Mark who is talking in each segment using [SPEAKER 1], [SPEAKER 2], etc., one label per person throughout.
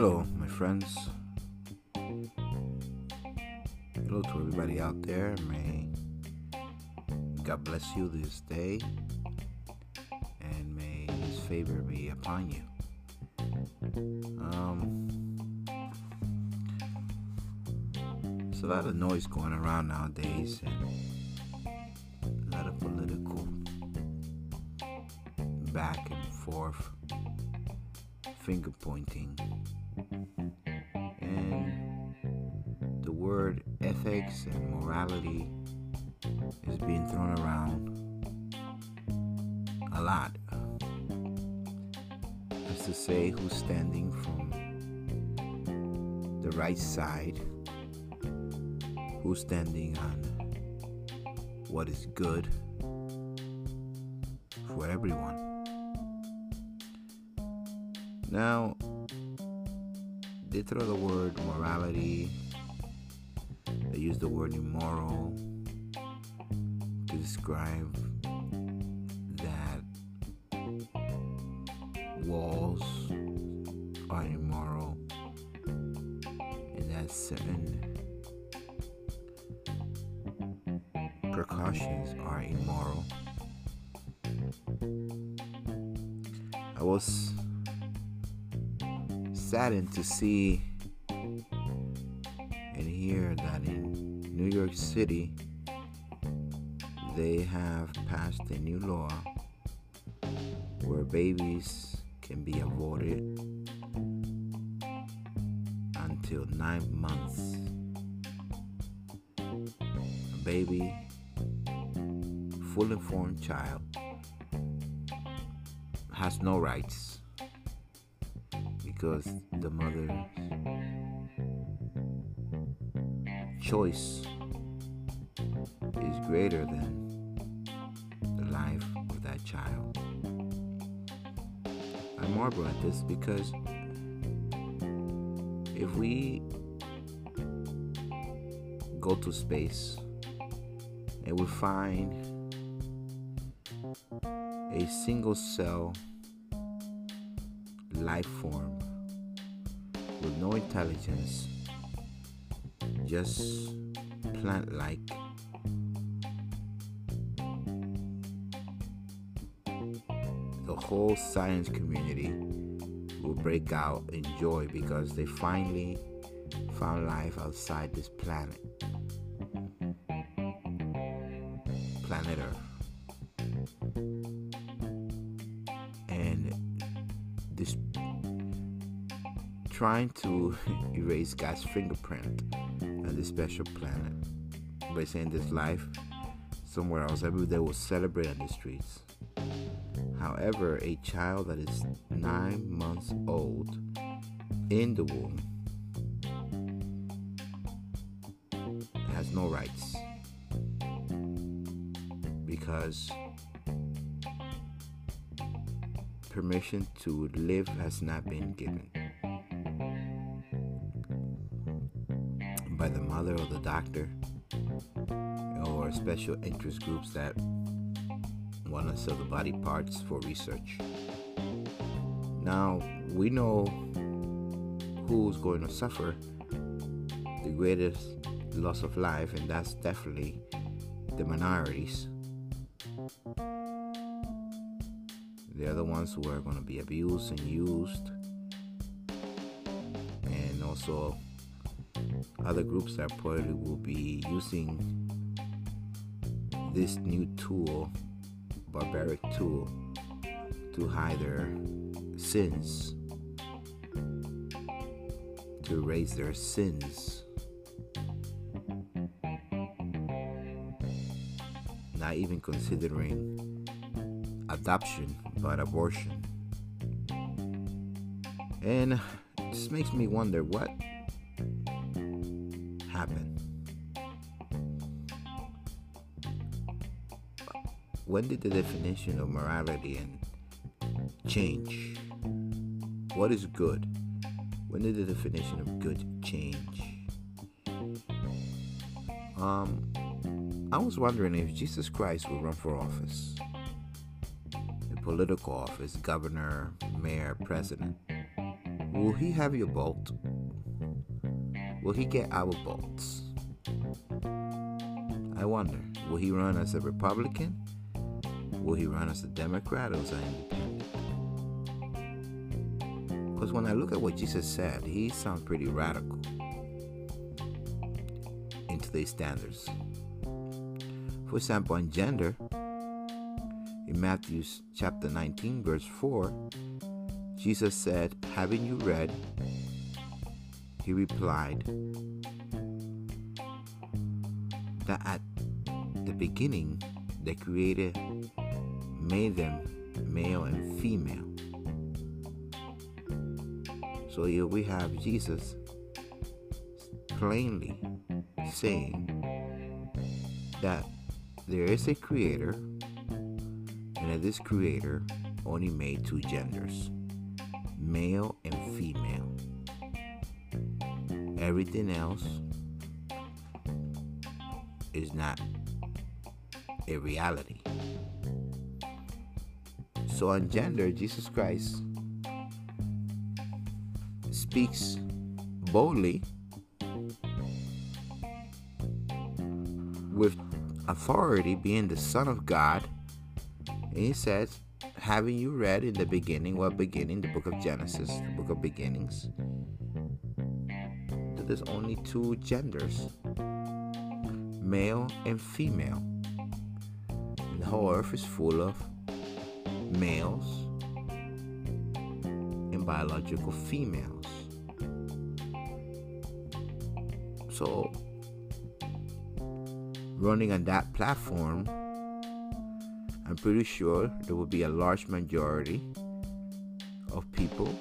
[SPEAKER 1] Hello, my friends. Hello to everybody out there. May God bless you this day and may His favor be upon you. Um, there's a lot of noise going around nowadays and a lot of political back and forth finger pointing word ethics and morality is being thrown around a lot. As to say who's standing from the right side who's standing on what is good for everyone. Now, they throw the word morality, use the word immoral to describe that walls are immoral and that certain precautions are immoral. I was saddened to see and hear that in New York City they have passed a new law where babies can be aborted until nine months. A baby, full informed child, has no rights because the mother's choice is greater than the life of that child. I marvel at this because if we go to space and we find a single cell life form with no intelligence, just plant like. The whole science community will break out in joy because they finally found life outside this planet. Planet Earth. And this trying to erase God's fingerprint this special planet by saying this life somewhere else. Every day will celebrate on the streets. However, a child that is nine months old in the womb has no rights because permission to live has not been given. Mother or the doctor or special interest groups that want to sell the body parts for research. Now, we know who's going to suffer the greatest loss of life, and that's definitely the minorities. They're the ones who are going to be abused and used, and also other groups that probably will be using this new tool, barbaric tool, to hide their sins, to erase their sins. Not even considering adoption, but abortion. And this makes me wonder what happen? When did the definition of morality and change? What is good? When did the definition of good change? Um, I was wondering if Jesus Christ would run for office, a political office, governor, mayor, president, Will he have your vote? Will he get our votes? I wonder, will he run as a Republican? Will he run as a Democrat or as an independent? Because when I look at what Jesus said, he sounds pretty radical in today's standards. For example, on gender, in Matthew chapter 19, verse 4, Jesus said, Having you read, he replied, that at the beginning the Creator made them male and female. So here we have Jesus plainly saying that there is a creator and that this creator only made two genders male and. Everything else is not a reality. So, on gender, Jesus Christ speaks boldly with authority, being the Son of God. And he says, Having you read in the beginning, what beginning? The book of Genesis, the book of beginnings, there's only two genders male and female. And the whole earth is full of males and biological females. So, running on that platform, I'm pretty sure there will be a large majority of people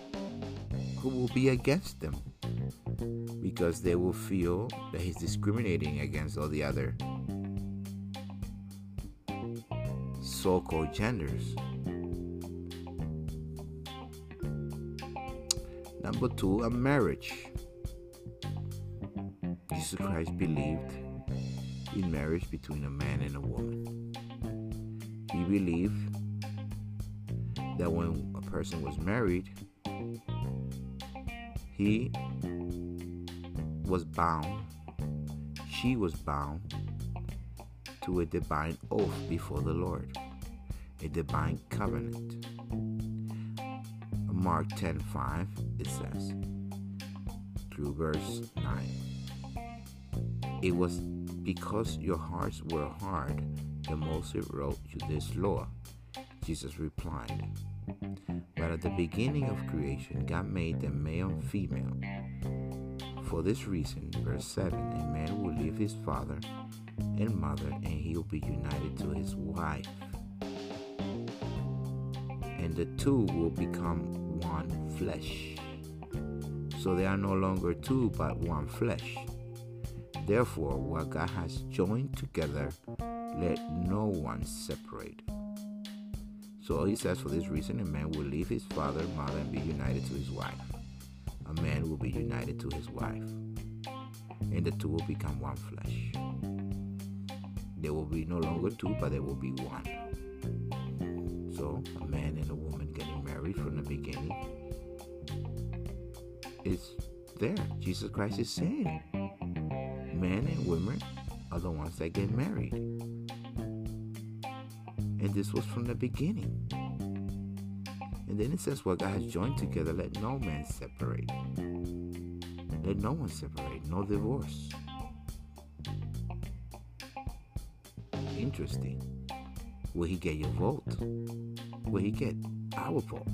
[SPEAKER 1] who will be against them because they will feel that he's discriminating against all the other so called genders. Number two, a marriage. Jesus Christ believed in marriage between a man and a woman. He believed that when a person was married, he was bound, she was bound to a divine oath before the Lord, a divine covenant. Mark 10:5 it says through verse 9 It was because your hearts were hard that Moses wrote you this law. Jesus replied, But at the beginning of creation, God made them male and female. For this reason, verse 7 a man will leave his father and mother, and he will be united to his wife. And the two will become one flesh. So they are no longer two, but one flesh. Therefore, what God has joined together, let no one separate. So he says, for this reason, a man will leave his father mother and be united to his wife a man will be united to his wife, and the two will become one flesh. There will be no longer two, but there will be one. So, a man and a woman getting married from the beginning is there. Jesus Christ is saying. Men and women are the ones that get married. And this was from the beginning. And then it says, What God has joined together, let no man separate. Let no one separate, no divorce. Interesting. Will he get your vote? Will he get our vote?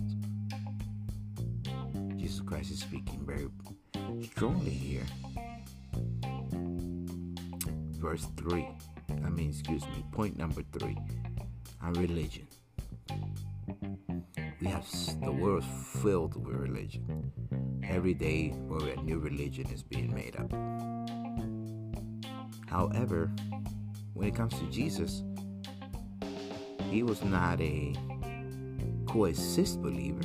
[SPEAKER 1] Jesus Christ is speaking very strongly here. Verse 3. I mean, excuse me, point number 3 on religion the world filled with religion. Every day, where a new religion is being made up. However, when it comes to Jesus, he was not a coexist believer.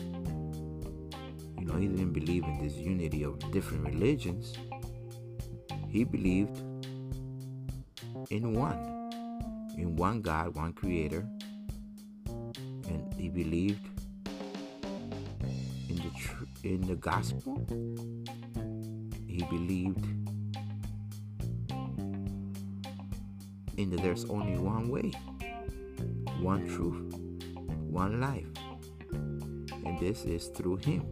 [SPEAKER 1] You know, he didn't believe in this unity of different religions. He believed in one, in one God, one creator. And he believed in the gospel. He believed in that there's only one way, one truth, one life. And this is through him.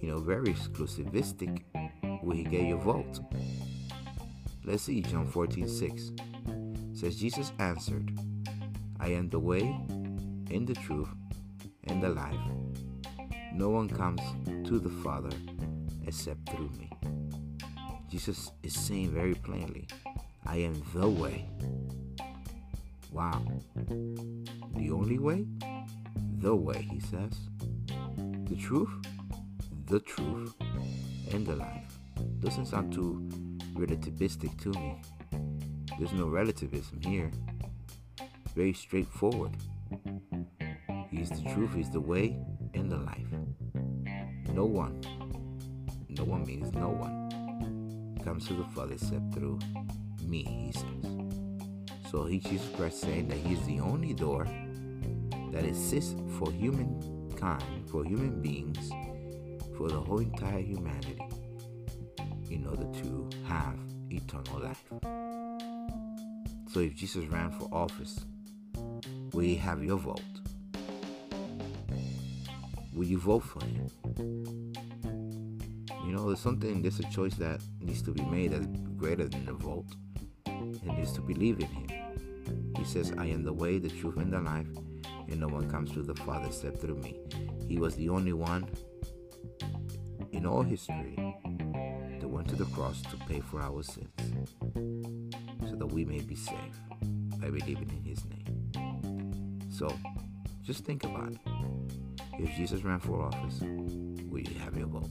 [SPEAKER 1] You know, very exclusivistic where he gave you vote. Let's see John 14 6. says Jesus answered, I am the way and the truth and the life. No one comes to the Father except through me. Jesus is saying very plainly, I am the way. Wow. The only way? The way, he says. The truth? The truth. And the life. Doesn't sound too relativistic to me. There's no relativism here. Very straightforward. He's the truth, He's the way, and the life. No one, no one means no one, comes to the Father except through me, he says. So he Jesus Christ saying that he's the only door that exists for humankind, for human beings, for the whole entire humanity, in order to have eternal life. So if Jesus ran for office, we have your vote. Will you vote for him? You know, there's something, there's a choice that needs to be made that's greater than the vote. It needs to believe in him. He says, I am the way, the truth, and the life, and no one comes to the Father except through me. He was the only one in all history that went to the cross to pay for our sins so that we may be saved by believing in his name. So, just think about it. If Jesus ran for office, will you have your vote?